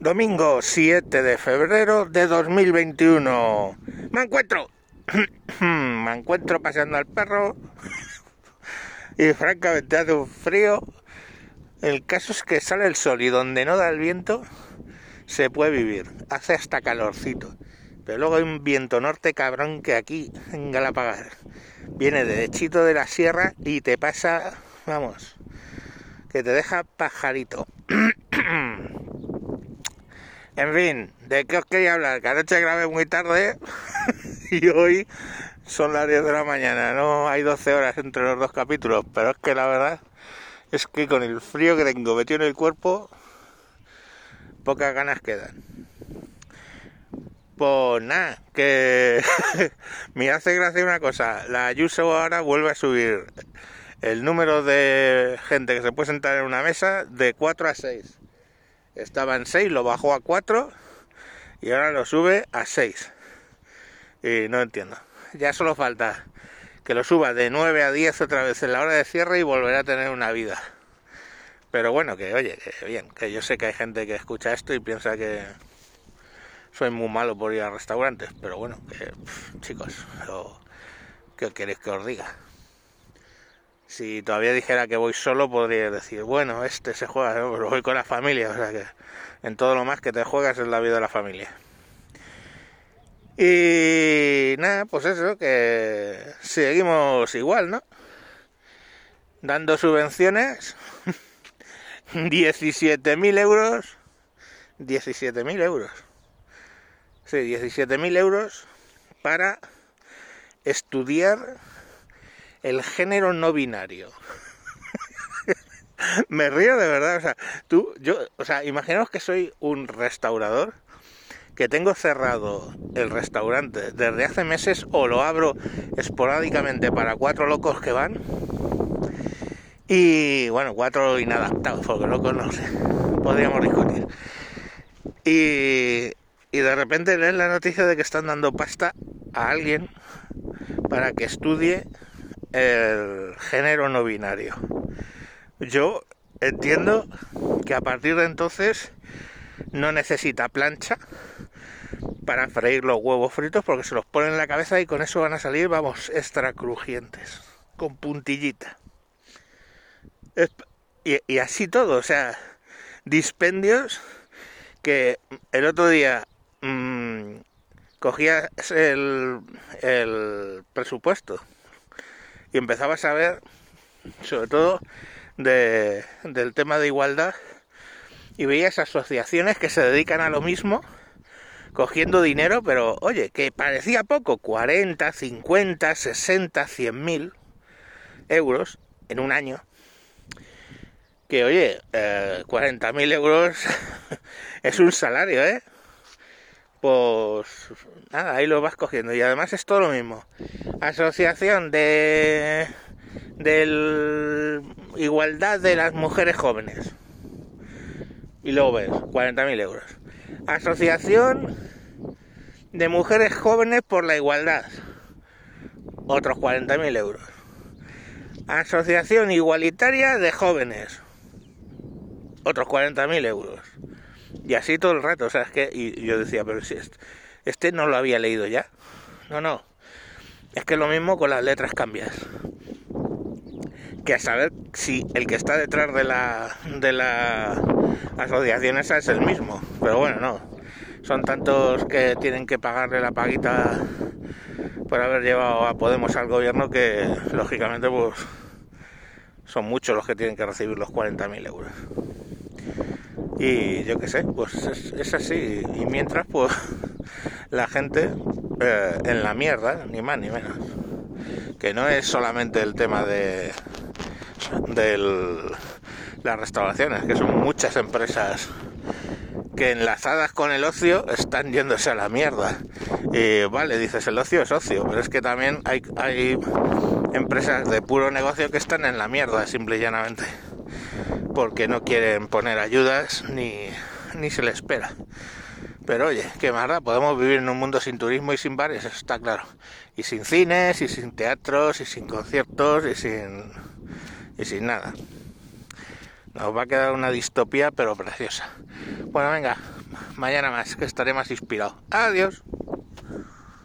Domingo 7 de febrero de 2021. Me encuentro. Me encuentro paseando al perro. Y francamente hace un frío. El caso es que sale el sol y donde no da el viento se puede vivir. Hace hasta calorcito. Pero luego hay un viento norte cabrón que aquí en Galapagar viene derechito de la sierra y te pasa, vamos, que te deja pajarito. En fin, ¿de qué os quería hablar? Que anoche grabé muy tarde y hoy son las 10 de la mañana. No hay 12 horas entre los dos capítulos, pero es que la verdad es que con el frío que tengo metido en el cuerpo, pocas ganas quedan. Pues nada, que me hace gracia una cosa. La Ayuso ahora vuelve a subir el número de gente que se puede sentar en una mesa de 4 a 6 estaba en 6, lo bajó a 4 y ahora lo sube a 6. Y no entiendo. Ya solo falta que lo suba de 9 a 10 otra vez en la hora de cierre y volverá a tener una vida. Pero bueno, que oye, que bien, que yo sé que hay gente que escucha esto y piensa que soy muy malo por ir a restaurantes, pero bueno, que chicos, ¿qué queréis que os diga? Si todavía dijera que voy solo, podría decir, bueno, este se juega, pero voy con la familia, o sea que en todo lo más que te juegas es la vida de la familia. Y nada, pues eso, que seguimos igual, ¿no? Dando subvenciones, 17.000 euros, 17.000 euros, sí, 17.000 euros para estudiar el género no binario. Me río de verdad, o sea, tú, yo, o sea, imaginaos que soy un restaurador que tengo cerrado el restaurante desde hace meses o lo abro esporádicamente para cuatro locos que van y bueno, cuatro inadaptados, porque locos no sé, podríamos discutir. Y, y de repente leen la noticia de que están dando pasta a alguien para que estudie el género no binario. Yo entiendo que a partir de entonces no necesita plancha para freír los huevos fritos porque se los ponen en la cabeza y con eso van a salir, vamos, extra crujientes, con puntillita. Y, así todo, o sea, dispendios que el otro día mmm, cogía el, el presupuesto y empezaba a saber sobre todo de, del tema de igualdad y veías asociaciones que se dedican a lo mismo cogiendo dinero, pero oye, que parecía poco, 40, 50, 60, 100 mil euros en un año. Que oye, eh, 40 mil euros es un salario, ¿eh? Pues nada, ahí lo vas cogiendo. Y además es todo lo mismo. Asociación de del igualdad de las mujeres jóvenes. Y luego ves, 40.000 euros. Asociación de mujeres jóvenes por la igualdad. Otros 40.000 euros. Asociación igualitaria de jóvenes. Otros 40.000 euros. Y así todo el rato, o sea, es que y yo decía, pero si este, no lo había leído ya. No, no. Es que lo mismo con las letras cambias. Que a saber si el que está detrás de la de la asociación esa es el mismo. Pero bueno, no. Son tantos que tienen que pagarle la paguita por haber llevado a Podemos al gobierno que lógicamente pues son muchos los que tienen que recibir los 40.000 euros y yo qué sé, pues es, así. Y mientras, pues la gente eh, en la mierda, ni más ni menos. Que no es solamente el tema de del, las restauraciones, que son muchas empresas que enlazadas con el ocio están yéndose a la mierda. Y vale, dices, el ocio es ocio, pero es que también hay, hay empresas de puro negocio que están en la mierda, simple y llanamente porque no quieren poner ayudas ni, ni se le espera. Pero oye, qué más podemos vivir en un mundo sin turismo y sin bares, eso está claro. Y sin cines, y sin teatros, y sin conciertos, y sin, y sin nada. Nos va a quedar una distopía, pero preciosa. Bueno, venga, mañana más, que estaré más inspirado. Adiós.